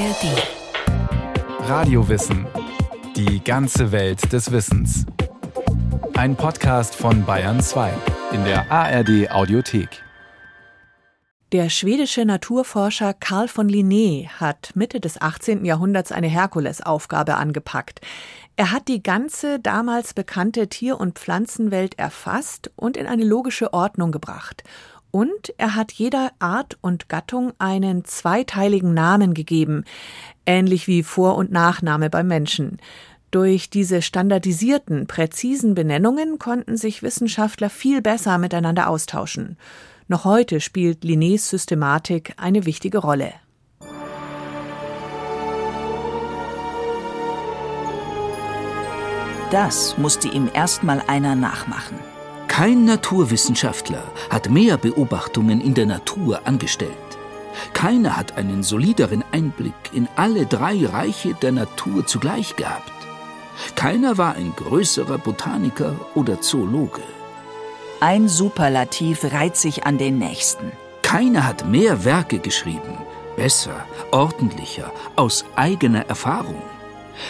ARD. Radiowissen. Die ganze Welt des Wissens. Ein Podcast von Bayern 2 in der ARD Audiothek. Der schwedische Naturforscher Carl von Linné hat Mitte des 18. Jahrhunderts eine Herkulesaufgabe angepackt. Er hat die ganze damals bekannte Tier- und Pflanzenwelt erfasst und in eine logische Ordnung gebracht. Und er hat jeder Art und Gattung einen zweiteiligen Namen gegeben, ähnlich wie Vor- und Nachname beim Menschen. Durch diese standardisierten, präzisen Benennungen konnten sich Wissenschaftler viel besser miteinander austauschen. Noch heute spielt Linnés Systematik eine wichtige Rolle. Das musste ihm erstmal einer nachmachen. Kein Naturwissenschaftler hat mehr Beobachtungen in der Natur angestellt. Keiner hat einen solideren Einblick in alle drei Reiche der Natur zugleich gehabt. Keiner war ein größerer Botaniker oder Zoologe. Ein Superlativ reiht sich an den nächsten. Keiner hat mehr Werke geschrieben, besser, ordentlicher, aus eigener Erfahrung.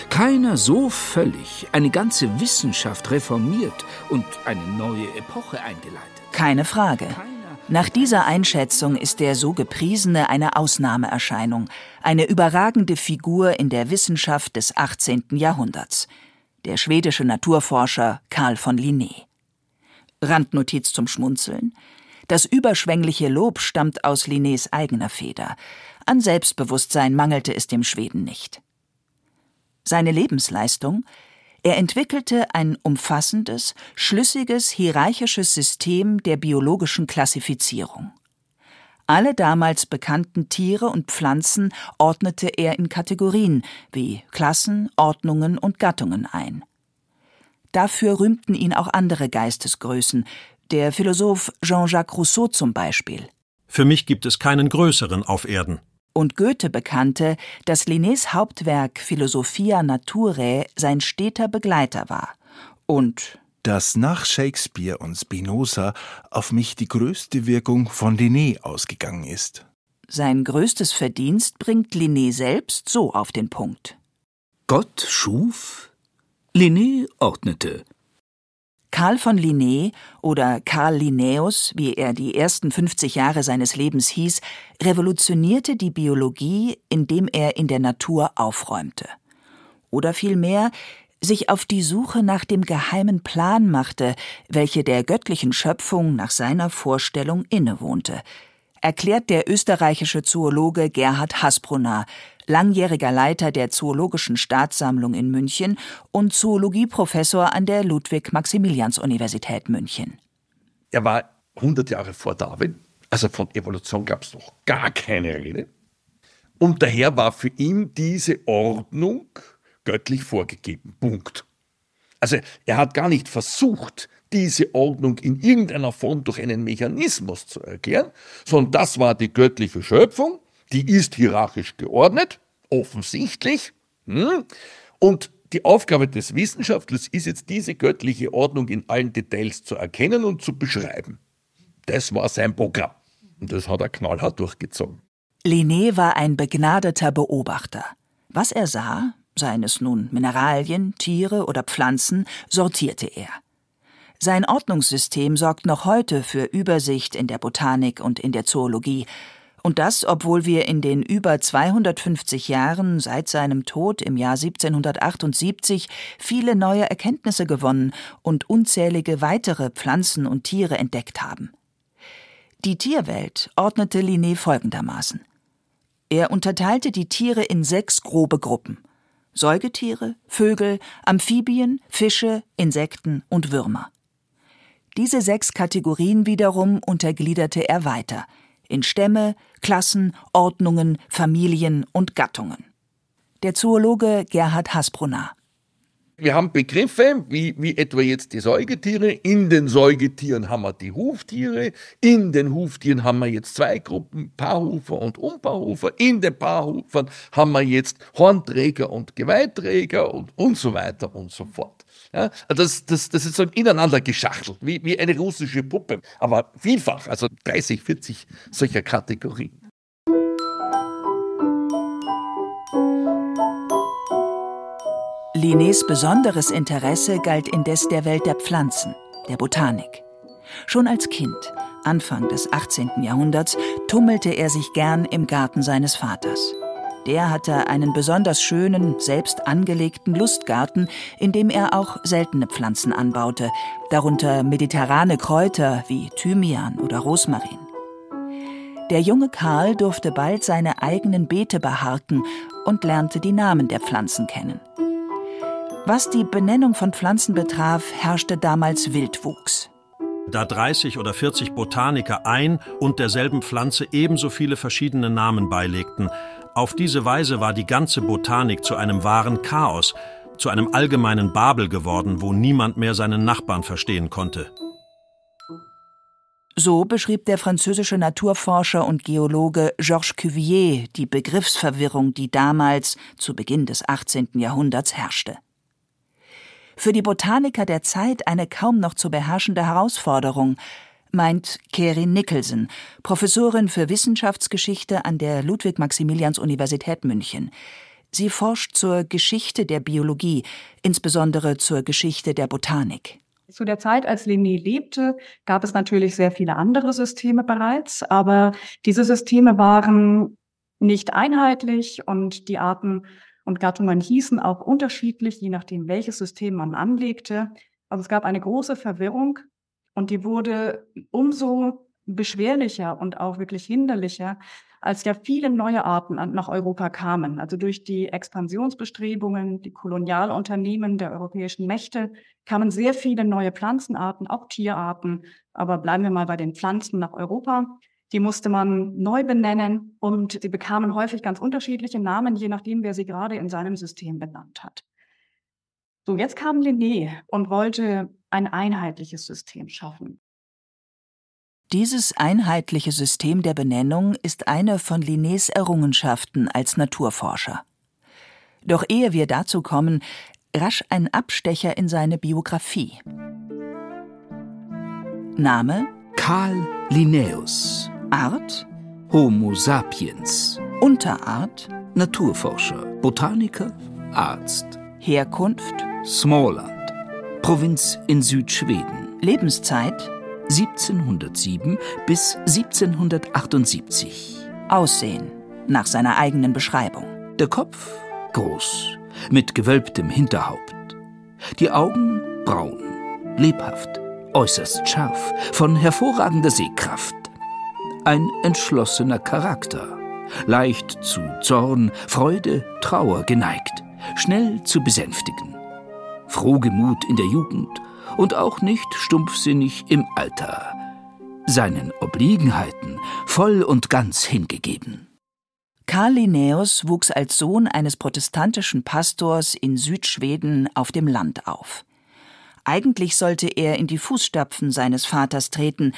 Keiner so völlig eine ganze Wissenschaft reformiert und eine neue Epoche eingeleitet. Keine Frage. Nach dieser Einschätzung ist der so gepriesene eine Ausnahmeerscheinung, eine überragende Figur in der Wissenschaft des 18. Jahrhunderts. Der schwedische Naturforscher Carl von Linné. Randnotiz zum Schmunzeln. Das überschwängliche Lob stammt aus Linnés eigener Feder. An Selbstbewusstsein mangelte es dem Schweden nicht. Seine Lebensleistung? Er entwickelte ein umfassendes, schlüssiges, hierarchisches System der biologischen Klassifizierung. Alle damals bekannten Tiere und Pflanzen ordnete er in Kategorien wie Klassen, Ordnungen und Gattungen ein. Dafür rühmten ihn auch andere Geistesgrößen, der Philosoph Jean-Jacques Rousseau zum Beispiel. Für mich gibt es keinen größeren auf Erden und Goethe bekannte, dass Linnés Hauptwerk Philosophia Naturae sein steter Begleiter war und dass nach Shakespeare und Spinoza auf mich die größte Wirkung von Linné ausgegangen ist. Sein größtes Verdienst bringt Linné selbst so auf den Punkt. Gott schuf, Linné ordnete, Karl von Linné oder Karl Linnaeus, wie er die ersten 50 Jahre seines Lebens hieß, revolutionierte die Biologie, indem er in der Natur aufräumte. Oder vielmehr sich auf die Suche nach dem geheimen Plan machte, welche der göttlichen Schöpfung nach seiner Vorstellung innewohnte, erklärt der österreichische Zoologe Gerhard Hasbrunner, langjähriger Leiter der Zoologischen Staatssammlung in München und Zoologieprofessor an der Ludwig-Maximilians-Universität München. Er war 100 Jahre vor Darwin, also von Evolution gab es noch gar keine Rede. Und daher war für ihn diese Ordnung göttlich vorgegeben. Punkt. Also er hat gar nicht versucht, diese Ordnung in irgendeiner Form durch einen Mechanismus zu erklären, sondern das war die göttliche Schöpfung die ist hierarchisch geordnet, offensichtlich. Hm? Und die Aufgabe des Wissenschaftlers ist jetzt, diese göttliche Ordnung in allen Details zu erkennen und zu beschreiben. Das war sein Programm. Und das hat er knallhart durchgezogen. Linné war ein begnadeter Beobachter. Was er sah, seien es nun Mineralien, Tiere oder Pflanzen, sortierte er. Sein Ordnungssystem sorgt noch heute für Übersicht in der Botanik und in der Zoologie, und das, obwohl wir in den über 250 Jahren seit seinem Tod im Jahr 1778 viele neue Erkenntnisse gewonnen und unzählige weitere Pflanzen und Tiere entdeckt haben. Die Tierwelt ordnete Linné folgendermaßen. Er unterteilte die Tiere in sechs grobe Gruppen. Säugetiere, Vögel, Amphibien, Fische, Insekten und Würmer. Diese sechs Kategorien wiederum untergliederte er weiter – in Stämme, Klassen, Ordnungen, Familien und Gattungen. Der Zoologe Gerhard Hasbrunner. Wir haben Begriffe, wie, wie etwa jetzt die Säugetiere. In den Säugetieren haben wir die Huftiere. In den Huftieren haben wir jetzt zwei Gruppen, Paarhufer und Unpaarhufer. In den Paarhufern haben wir jetzt Hornträger und Geweihträger und, und so weiter und so fort. Ja, das, das, das ist so ineinander geschachtelt, wie, wie eine russische Puppe. Aber vielfach, also 30, 40 solcher Kategorien. Linnés besonderes Interesse galt indes der Welt der Pflanzen, der Botanik. Schon als Kind, Anfang des 18. Jahrhunderts, tummelte er sich gern im Garten seines Vaters. Der hatte einen besonders schönen, selbst angelegten Lustgarten, in dem er auch seltene Pflanzen anbaute, darunter mediterrane Kräuter wie Thymian oder Rosmarin. Der junge Karl durfte bald seine eigenen Beete beharken und lernte die Namen der Pflanzen kennen. Was die Benennung von Pflanzen betraf, herrschte damals Wildwuchs. Da 30 oder 40 Botaniker ein und derselben Pflanze ebenso viele verschiedene Namen beilegten, auf diese Weise war die ganze Botanik zu einem wahren Chaos, zu einem allgemeinen Babel geworden, wo niemand mehr seinen Nachbarn verstehen konnte. So beschrieb der französische Naturforscher und Geologe Georges Cuvier die Begriffsverwirrung, die damals, zu Beginn des 18. Jahrhunderts, herrschte. Für die Botaniker der Zeit eine kaum noch zu beherrschende Herausforderung, meint Kerin Nicholson, Professorin für Wissenschaftsgeschichte an der Ludwig-Maximilians-Universität München. Sie forscht zur Geschichte der Biologie, insbesondere zur Geschichte der Botanik. Zu der Zeit, als Linné lebte, gab es natürlich sehr viele andere Systeme bereits, aber diese Systeme waren nicht einheitlich und die Arten und Gattungen hießen auch unterschiedlich, je nachdem, welches System man anlegte. Also es gab eine große Verwirrung und die wurde umso beschwerlicher und auch wirklich hinderlicher, als ja viele neue Arten nach Europa kamen. Also durch die Expansionsbestrebungen, die Kolonialunternehmen der europäischen Mächte kamen sehr viele neue Pflanzenarten, auch Tierarten. Aber bleiben wir mal bei den Pflanzen nach Europa. Die musste man neu benennen und sie bekamen häufig ganz unterschiedliche Namen, je nachdem, wer sie gerade in seinem System benannt hat. So, jetzt kam Linné und wollte ein einheitliches System schaffen. Dieses einheitliche System der Benennung ist eine von Linnés Errungenschaften als Naturforscher. Doch ehe wir dazu kommen, rasch ein Abstecher in seine Biografie. Name Karl Linnaeus. Art Homo sapiens. Unterart Naturforscher, Botaniker, Arzt. Herkunft Smallland. Provinz in Südschweden. Lebenszeit 1707 bis 1778. Aussehen nach seiner eigenen Beschreibung. Der Kopf groß, mit gewölbtem Hinterhaupt. Die Augen braun, lebhaft, äußerst scharf, von hervorragender Sehkraft. Ein entschlossener Charakter, leicht zu Zorn, Freude, Trauer geneigt, schnell zu besänftigen. Frohgemut in der Jugend und auch nicht stumpfsinnig im Alter, seinen Obliegenheiten voll und ganz hingegeben. Karl Linnaeus wuchs als Sohn eines protestantischen Pastors in Südschweden auf dem Land auf. Eigentlich sollte er in die Fußstapfen seines Vaters treten,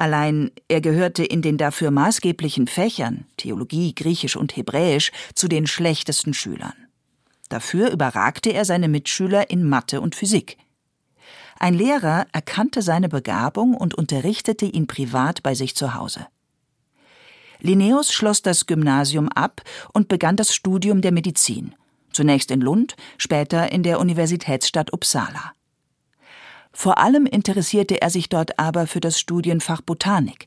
allein er gehörte in den dafür maßgeblichen Fächern Theologie, Griechisch und Hebräisch zu den schlechtesten Schülern. Dafür überragte er seine Mitschüler in Mathe und Physik. Ein Lehrer erkannte seine Begabung und unterrichtete ihn privat bei sich zu Hause. Linnaeus schloss das Gymnasium ab und begann das Studium der Medizin, zunächst in Lund, später in der Universitätsstadt Uppsala. Vor allem interessierte er sich dort aber für das Studienfach Botanik.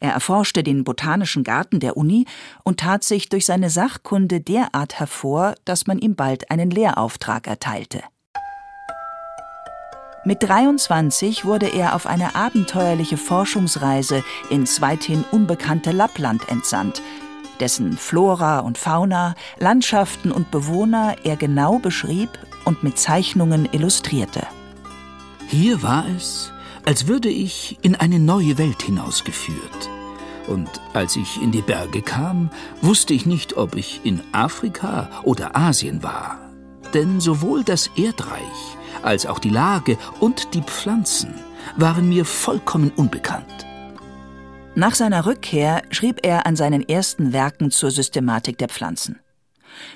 Er erforschte den botanischen Garten der Uni und tat sich durch seine Sachkunde derart hervor, dass man ihm bald einen Lehrauftrag erteilte. Mit 23 wurde er auf eine abenteuerliche Forschungsreise ins weithin unbekannte Lappland entsandt, dessen Flora und Fauna, Landschaften und Bewohner er genau beschrieb und mit Zeichnungen illustrierte. Hier war es, als würde ich in eine neue Welt hinausgeführt. Und als ich in die Berge kam, wusste ich nicht, ob ich in Afrika oder Asien war. Denn sowohl das Erdreich als auch die Lage und die Pflanzen waren mir vollkommen unbekannt. Nach seiner Rückkehr schrieb er an seinen ersten Werken zur Systematik der Pflanzen.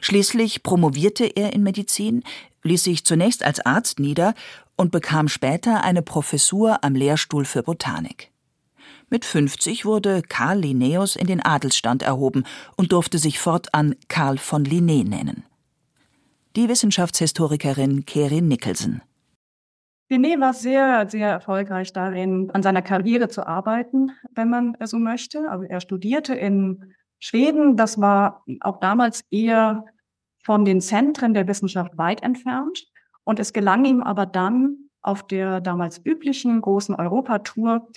Schließlich promovierte er in Medizin, ließ sich zunächst als Arzt nieder und bekam später eine Professur am Lehrstuhl für Botanik. Mit 50 wurde Karl Linnaeus in den Adelsstand erhoben und durfte sich fortan Karl von Linné nennen. Die Wissenschaftshistorikerin Kerin Nicholson. Linné war sehr, sehr erfolgreich darin, an seiner Karriere zu arbeiten, wenn man so möchte. Also er studierte in Schweden. Das war auch damals eher von den Zentren der Wissenschaft weit entfernt. Und es gelang ihm aber dann, auf der damals üblichen großen Europatour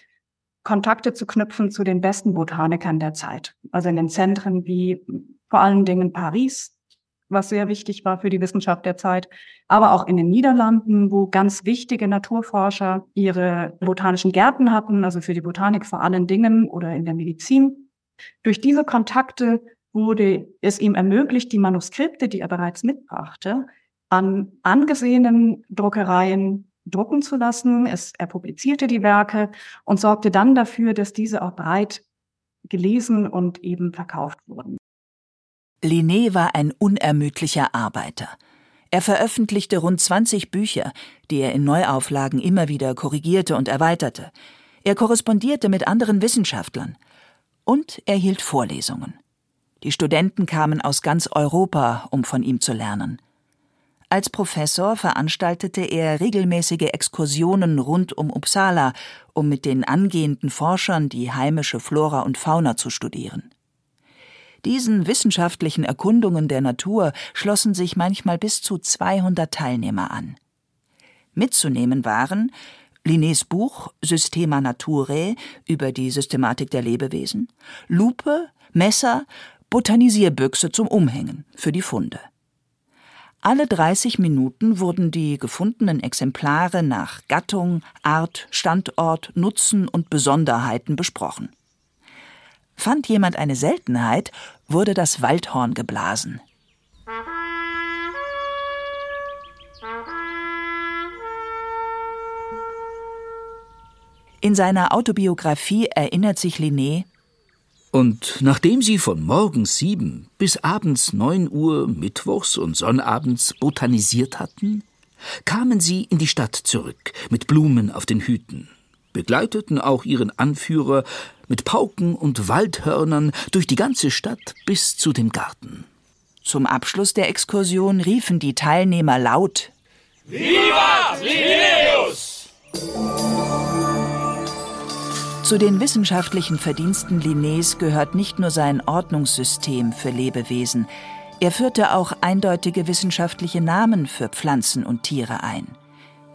Kontakte zu knüpfen zu den besten Botanikern der Zeit. Also in den Zentren wie vor allen Dingen Paris, was sehr wichtig war für die Wissenschaft der Zeit, aber auch in den Niederlanden, wo ganz wichtige Naturforscher ihre botanischen Gärten hatten, also für die Botanik vor allen Dingen oder in der Medizin. Durch diese Kontakte wurde es ihm ermöglicht, die Manuskripte, die er bereits mitbrachte, an angesehenen Druckereien drucken zu lassen. Es, er publizierte die Werke und sorgte dann dafür, dass diese auch breit gelesen und eben verkauft wurden. Linné war ein unermüdlicher Arbeiter. Er veröffentlichte rund 20 Bücher, die er in Neuauflagen immer wieder korrigierte und erweiterte. Er korrespondierte mit anderen Wissenschaftlern. Und er hielt Vorlesungen. Die Studenten kamen aus ganz Europa, um von ihm zu lernen. Als Professor veranstaltete er regelmäßige Exkursionen rund um Uppsala, um mit den angehenden Forschern die heimische Flora und Fauna zu studieren. Diesen wissenschaftlichen Erkundungen der Natur schlossen sich manchmal bis zu 200 Teilnehmer an. Mitzunehmen waren Linnés Buch Systema Naturae über die Systematik der Lebewesen, Lupe, Messer, Botanisierbüchse zum Umhängen für die Funde. Alle 30 Minuten wurden die gefundenen Exemplare nach Gattung, Art, Standort, Nutzen und Besonderheiten besprochen. Fand jemand eine Seltenheit, wurde das Waldhorn geblasen. In seiner Autobiografie erinnert sich Linné, und nachdem sie von morgens sieben bis abends neun Uhr mittwochs und sonnabends botanisiert hatten, kamen sie in die Stadt zurück mit Blumen auf den Hüten, begleiteten auch ihren Anführer mit Pauken und Waldhörnern durch die ganze Stadt bis zu dem Garten. Zum Abschluss der Exkursion riefen die Teilnehmer laut Viva Linnaeus! Zu den wissenschaftlichen Verdiensten Linnés gehört nicht nur sein Ordnungssystem für Lebewesen, er führte auch eindeutige wissenschaftliche Namen für Pflanzen und Tiere ein,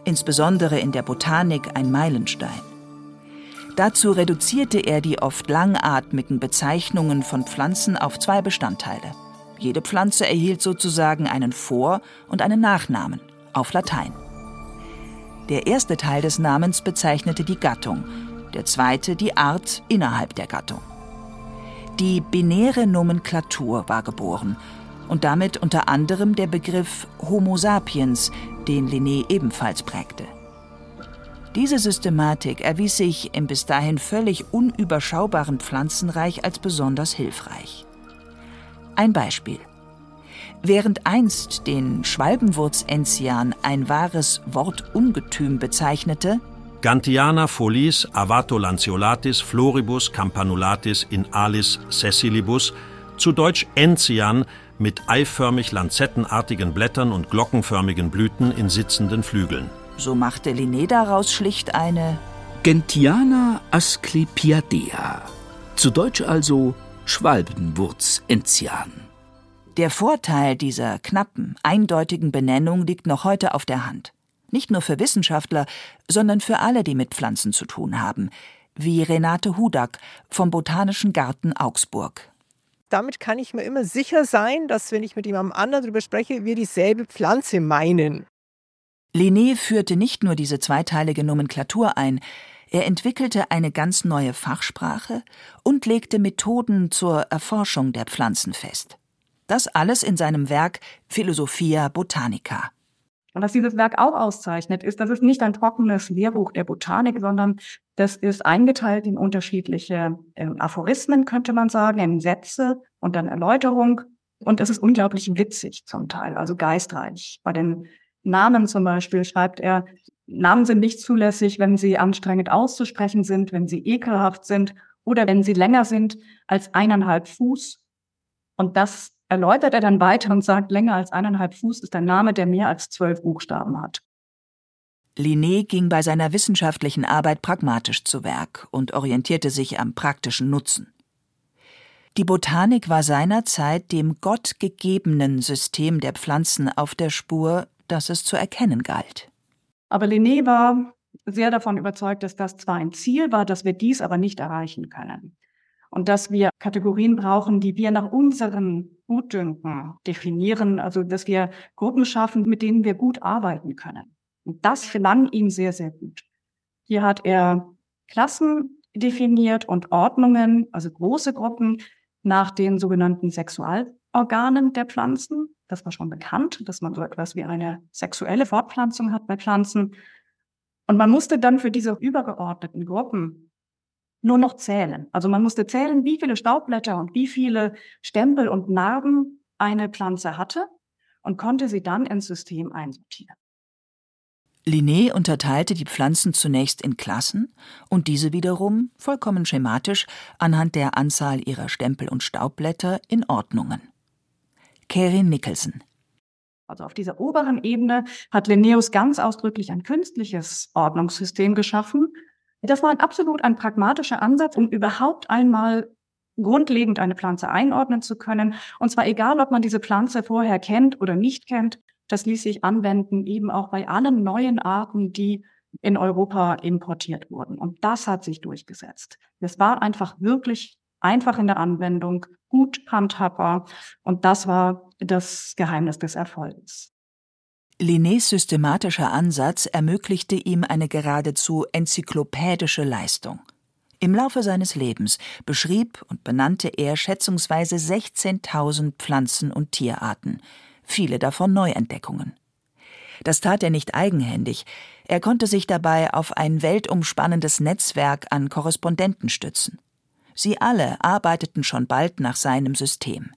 insbesondere in der Botanik ein Meilenstein. Dazu reduzierte er die oft langatmigen Bezeichnungen von Pflanzen auf zwei Bestandteile. Jede Pflanze erhielt sozusagen einen Vor- und einen Nachnamen auf Latein. Der erste Teil des Namens bezeichnete die Gattung, der zweite die Art innerhalb der Gattung. Die binäre Nomenklatur war geboren und damit unter anderem der Begriff Homo sapiens, den Linné ebenfalls prägte. Diese Systematik erwies sich im bis dahin völlig unüberschaubaren Pflanzenreich als besonders hilfreich. Ein Beispiel. Während einst den Schwalbenwurzenzian ein wahres Wortungetüm bezeichnete, Gantiana folies avato lanceolatis floribus campanulatis in alis sessilibus, zu Deutsch Enzian mit eiförmig lanzettenartigen Blättern und glockenförmigen Blüten in sitzenden Flügeln. So machte Linné daraus schlicht eine Gentiana asclepiadea, zu Deutsch also Schwalbenwurz-Enzian. Der Vorteil dieser knappen, eindeutigen Benennung liegt noch heute auf der Hand. Nicht nur für Wissenschaftler, sondern für alle, die mit Pflanzen zu tun haben, wie Renate Hudak vom Botanischen Garten Augsburg. Damit kann ich mir immer sicher sein, dass, wenn ich mit jemandem anderen darüber spreche, wir dieselbe Pflanze meinen. Linné führte nicht nur diese zweiteilige Nomenklatur ein, er entwickelte eine ganz neue Fachsprache und legte Methoden zur Erforschung der Pflanzen fest. Das alles in seinem Werk Philosophia Botanica. Und was dieses Werk auch auszeichnet, ist, dass es nicht ein trockenes Lehrbuch der Botanik, sondern das ist eingeteilt in unterschiedliche äh, Aphorismen, könnte man sagen, in Sätze und dann Erläuterung. Und es ist unglaublich witzig zum Teil, also geistreich. Bei den Namen zum Beispiel schreibt er, Namen sind nicht zulässig, wenn sie anstrengend auszusprechen sind, wenn sie ekelhaft sind oder wenn sie länger sind als eineinhalb Fuß. Und das erläutert er dann weiter und sagt, länger als eineinhalb Fuß ist ein Name, der mehr als zwölf Buchstaben hat. Linné ging bei seiner wissenschaftlichen Arbeit pragmatisch zu Werk und orientierte sich am praktischen Nutzen. Die Botanik war seinerzeit dem gottgegebenen System der Pflanzen auf der Spur, das es zu erkennen galt. Aber Linné war sehr davon überzeugt, dass das zwar ein Ziel war, dass wir dies aber nicht erreichen können. Und dass wir Kategorien brauchen, die wir nach unseren Gutdünken definieren, also dass wir Gruppen schaffen, mit denen wir gut arbeiten können. Und das gelang ihm sehr, sehr gut. Hier hat er Klassen definiert und Ordnungen, also große Gruppen nach den sogenannten Sexualorganen der Pflanzen. Das war schon bekannt, dass man so etwas wie eine sexuelle Fortpflanzung hat bei Pflanzen. Und man musste dann für diese übergeordneten Gruppen nur noch zählen. Also man musste zählen, wie viele Staubblätter und wie viele Stempel und Narben eine Pflanze hatte und konnte sie dann ins System einsortieren. Linné unterteilte die Pflanzen zunächst in Klassen und diese wiederum, vollkommen schematisch, anhand der Anzahl ihrer Stempel und Staubblätter in Ordnungen. Kerin Nicholson also auf dieser oberen Ebene hat Linnaeus ganz ausdrücklich ein künstliches Ordnungssystem geschaffen. Das war ein absolut ein pragmatischer Ansatz, um überhaupt einmal grundlegend eine Pflanze einordnen zu können. Und zwar egal, ob man diese Pflanze vorher kennt oder nicht kennt, das ließ sich anwenden, eben auch bei allen neuen Arten, die in Europa importiert wurden. Und das hat sich durchgesetzt. Es war einfach wirklich einfach in der Anwendung, gut handhabbar. Und das war das Geheimnis des Erfolgs. Linnés systematischer Ansatz ermöglichte ihm eine geradezu enzyklopädische Leistung. Im Laufe seines Lebens beschrieb und benannte er schätzungsweise 16.000 Pflanzen- und Tierarten, viele davon Neuentdeckungen. Das tat er nicht eigenhändig, er konnte sich dabei auf ein weltumspannendes Netzwerk an Korrespondenten stützen. Sie alle arbeiteten schon bald nach seinem System.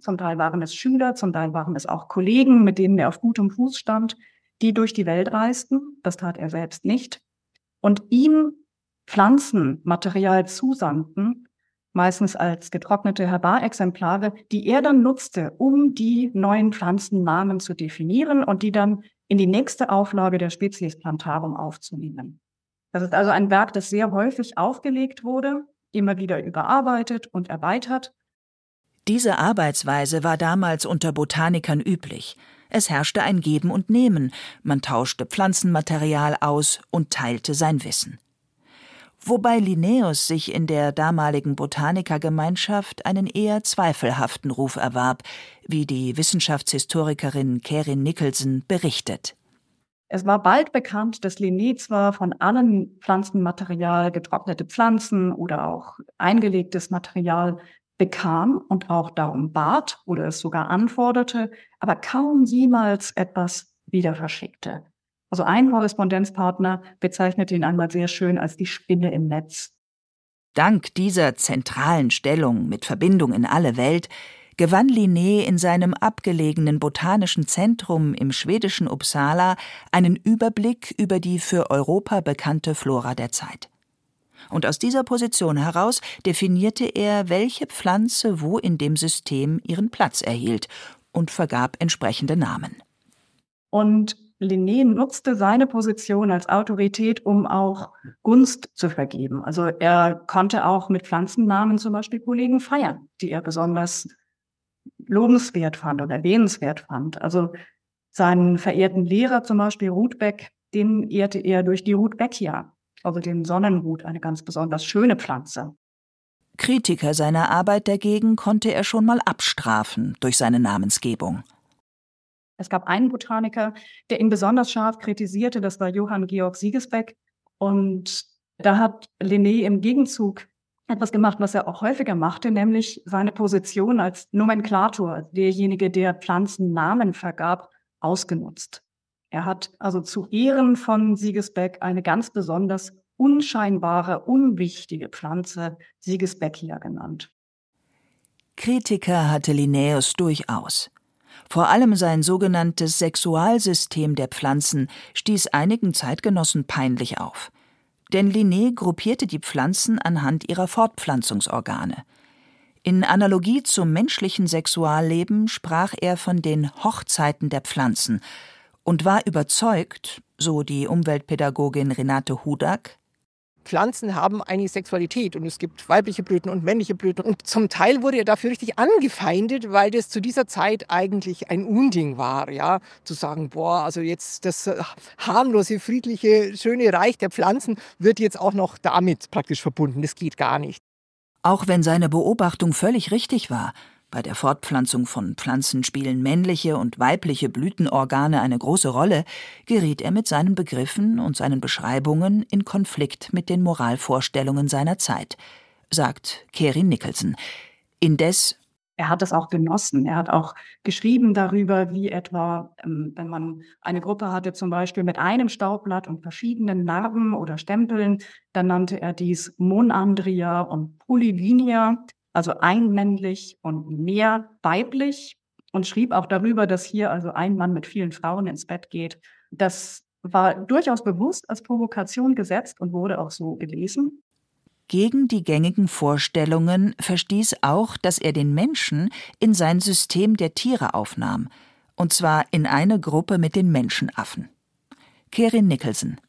Zum Teil waren es Schüler, zum Teil waren es auch Kollegen, mit denen er auf gutem Fuß stand, die durch die Welt reisten. Das tat er selbst nicht. Und ihm Pflanzenmaterial zusandten, meistens als getrocknete Herbarexemplare, die er dann nutzte, um die neuen Pflanzennamen zu definieren und die dann in die nächste Auflage der Spezies Plantarum aufzunehmen. Das ist also ein Werk, das sehr häufig aufgelegt wurde immer wieder überarbeitet und erweitert. Diese Arbeitsweise war damals unter Botanikern üblich. Es herrschte ein Geben und Nehmen, man tauschte Pflanzenmaterial aus und teilte sein Wissen. Wobei Linnaeus sich in der damaligen Botanikergemeinschaft einen eher zweifelhaften Ruf erwarb, wie die Wissenschaftshistorikerin Kerin Nicholson berichtet. Es war bald bekannt, dass Linné zwar von allen Pflanzenmaterial getrocknete Pflanzen oder auch eingelegtes Material bekam und auch darum bat oder es sogar anforderte, aber kaum jemals etwas wieder verschickte. Also ein Korrespondenzpartner bezeichnete ihn einmal sehr schön als die Spinne im Netz. Dank dieser zentralen Stellung mit Verbindung in alle Welt gewann Linné in seinem abgelegenen botanischen Zentrum im schwedischen Uppsala einen Überblick über die für Europa bekannte Flora der Zeit. Und aus dieser Position heraus definierte er, welche Pflanze wo in dem System ihren Platz erhielt und vergab entsprechende Namen. Und Linné nutzte seine Position als Autorität, um auch Gunst zu vergeben. Also er konnte auch mit Pflanzennamen zum Beispiel Kollegen feiern, die er besonders lobenswert fand oder erwähnenswert fand. Also seinen verehrten Lehrer zum Beispiel Ruthbeck, den ehrte er durch die Rudbeckia, also den Sonnenhut, eine ganz besonders schöne Pflanze. Kritiker seiner Arbeit dagegen konnte er schon mal abstrafen durch seine Namensgebung. Es gab einen Botaniker, der ihn besonders scharf kritisierte, das war Johann Georg Siegesbeck. Und da hat Linné im Gegenzug etwas gemacht, was er auch häufiger machte, nämlich seine Position als Nomenklator, derjenige, der Pflanzennamen vergab, ausgenutzt. Er hat also zu Ehren von Siegesbeck eine ganz besonders unscheinbare, unwichtige Pflanze Siegesbeckia genannt. Kritiker hatte Linnaeus durchaus. Vor allem sein sogenanntes Sexualsystem der Pflanzen stieß einigen Zeitgenossen peinlich auf denn Linné gruppierte die Pflanzen anhand ihrer Fortpflanzungsorgane. In Analogie zum menschlichen Sexualleben sprach er von den Hochzeiten der Pflanzen und war überzeugt, so die Umweltpädagogin Renate Hudak, Pflanzen haben eine Sexualität und es gibt weibliche Blüten und männliche Blüten. Und zum Teil wurde er dafür richtig angefeindet, weil das zu dieser Zeit eigentlich ein Unding war, ja, zu sagen, boah, also jetzt das äh, harmlose, friedliche, schöne Reich der Pflanzen wird jetzt auch noch damit praktisch verbunden. Das geht gar nicht. Auch wenn seine Beobachtung völlig richtig war, bei der Fortpflanzung von Pflanzen spielen männliche und weibliche Blütenorgane eine große Rolle, geriet er mit seinen Begriffen und seinen Beschreibungen in Konflikt mit den Moralvorstellungen seiner Zeit, sagt Kerin Nicholson. Indes er hat das auch genossen. Er hat auch geschrieben darüber, wie etwa, ähm, wenn man eine Gruppe hatte, zum Beispiel mit einem Staubblatt und verschiedenen Narben oder Stempeln, dann nannte er dies Monandria und Polylinia also ein männlich und mehr weiblich und schrieb auch darüber, dass hier also ein Mann mit vielen Frauen ins Bett geht. Das war durchaus bewusst als Provokation gesetzt und wurde auch so gelesen. Gegen die gängigen Vorstellungen verstieß auch, dass er den Menschen in sein System der Tiere aufnahm, und zwar in eine Gruppe mit den Menschenaffen. Kerin Nicholson.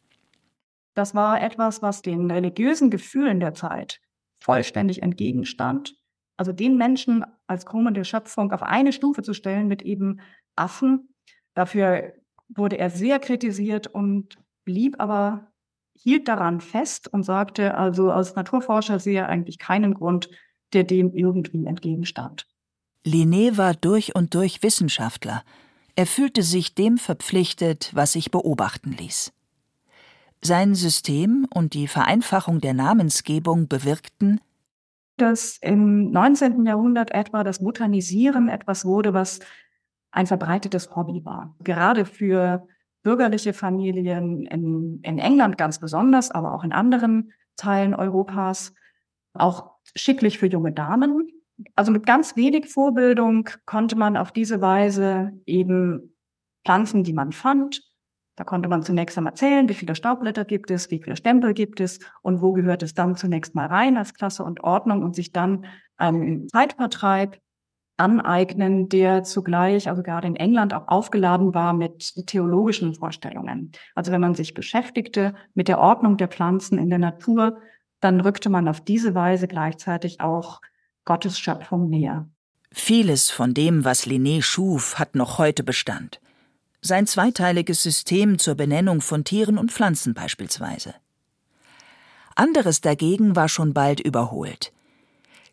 Das war etwas, was den religiösen Gefühlen der Zeit vollständig entgegenstand. Also den Menschen als Krone Schöpfung auf eine Stufe zu stellen mit eben Affen. Dafür wurde er sehr kritisiert und blieb aber, hielt daran fest und sagte, also als Naturforscher sehe er eigentlich keinen Grund, der dem irgendwie entgegenstand. Linné war durch und durch Wissenschaftler. Er fühlte sich dem verpflichtet, was sich beobachten ließ. Sein System und die Vereinfachung der Namensgebung bewirkten, dass im 19. Jahrhundert etwa das Botanisieren etwas wurde, was ein verbreitetes Hobby war. Gerade für bürgerliche Familien in, in England ganz besonders, aber auch in anderen Teilen Europas, auch schicklich für junge Damen. Also mit ganz wenig Vorbildung konnte man auf diese Weise eben Pflanzen, die man fand, da konnte man zunächst einmal zählen, wie viele Staubblätter gibt es, wie viele Stempel gibt es und wo gehört es dann zunächst mal rein als Klasse und Ordnung und sich dann einen Zeitvertreib aneignen, der zugleich, also gerade in England, auch aufgeladen war mit theologischen Vorstellungen. Also wenn man sich beschäftigte mit der Ordnung der Pflanzen in der Natur, dann rückte man auf diese Weise gleichzeitig auch Gottes Schöpfung näher. Vieles von dem, was Linné schuf, hat noch heute Bestand sein zweiteiliges System zur Benennung von Tieren und Pflanzen beispielsweise. Anderes dagegen war schon bald überholt.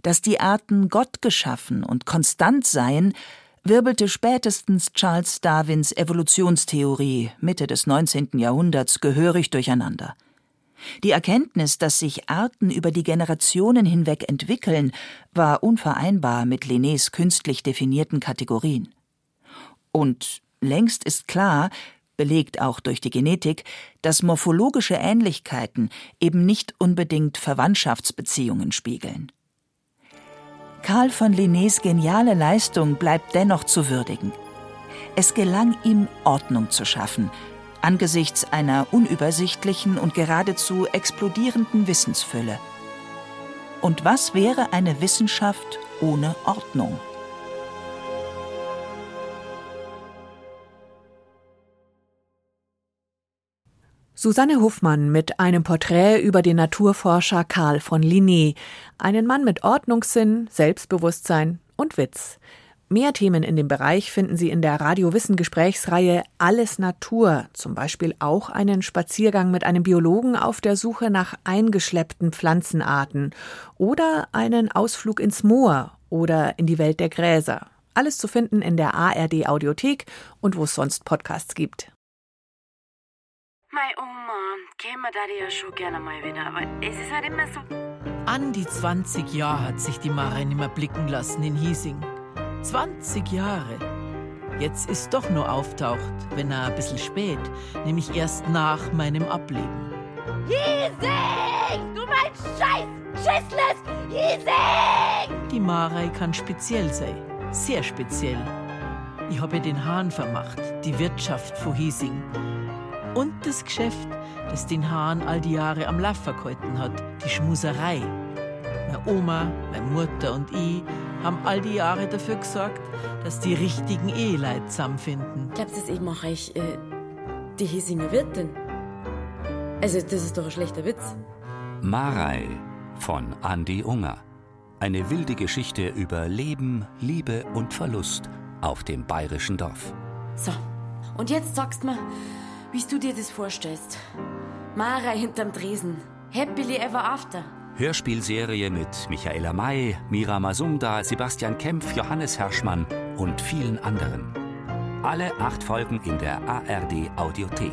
Dass die Arten Gott geschaffen und konstant seien, wirbelte spätestens Charles Darwins Evolutionstheorie Mitte des 19. Jahrhunderts gehörig durcheinander. Die Erkenntnis, dass sich Arten über die Generationen hinweg entwickeln, war unvereinbar mit Linnés künstlich definierten Kategorien. Und Längst ist klar, belegt auch durch die Genetik, dass morphologische Ähnlichkeiten eben nicht unbedingt Verwandtschaftsbeziehungen spiegeln. Karl von Linnés geniale Leistung bleibt dennoch zu würdigen. Es gelang ihm, Ordnung zu schaffen, angesichts einer unübersichtlichen und geradezu explodierenden Wissensfülle. Und was wäre eine Wissenschaft ohne Ordnung? Susanne Huffmann mit einem Porträt über den Naturforscher Karl von Linné, einen Mann mit Ordnungssinn, Selbstbewusstsein und Witz. Mehr Themen in dem Bereich finden Sie in der Radio-Wissen Gesprächsreihe Alles Natur, zum Beispiel auch einen Spaziergang mit einem Biologen auf der Suche nach eingeschleppten Pflanzenarten oder einen Ausflug ins Moor oder in die Welt der Gräser. Alles zu finden in der ARD Audiothek und wo es sonst Podcasts gibt. Mei Oma, käme da ja schon gerne mal wieder, aber es ist halt immer so. An die 20 Jahre hat sich die Mara nicht mehr blicken lassen in Hiesing. 20 Jahre. Jetzt ist doch nur auftaucht, wenn er ein bisschen spät, nämlich erst nach meinem Ableben. Hiesing! Du mein Scheiß! Schissles! Hiesing! Die Marei kann speziell sein. Sehr speziell. Ich habe den Hahn vermacht, die Wirtschaft von Hiesing und das Geschäft, das den Hahn all die Jahre am Lauf gehalten hat, die Schmuserei. Meine Oma, meine Mutter und ich haben all die Jahre dafür gesorgt, dass die richtigen Eheleute zusammenfinden. Glaubst du, das eben auch euch, äh, die Hiesinger Wirtin? Also, das ist doch ein schlechter Witz. Marei von Andi Unger. Eine wilde Geschichte über Leben, Liebe und Verlust auf dem bayerischen Dorf. So, und jetzt sagst mir, wie du dir das vorstellst. Marei hinterm Tresen. Happily ever after. Hörspielserie mit Michaela May, Mira Masumda, Sebastian Kempf, Johannes Herschmann und vielen anderen. Alle acht Folgen in der ARD Audiothek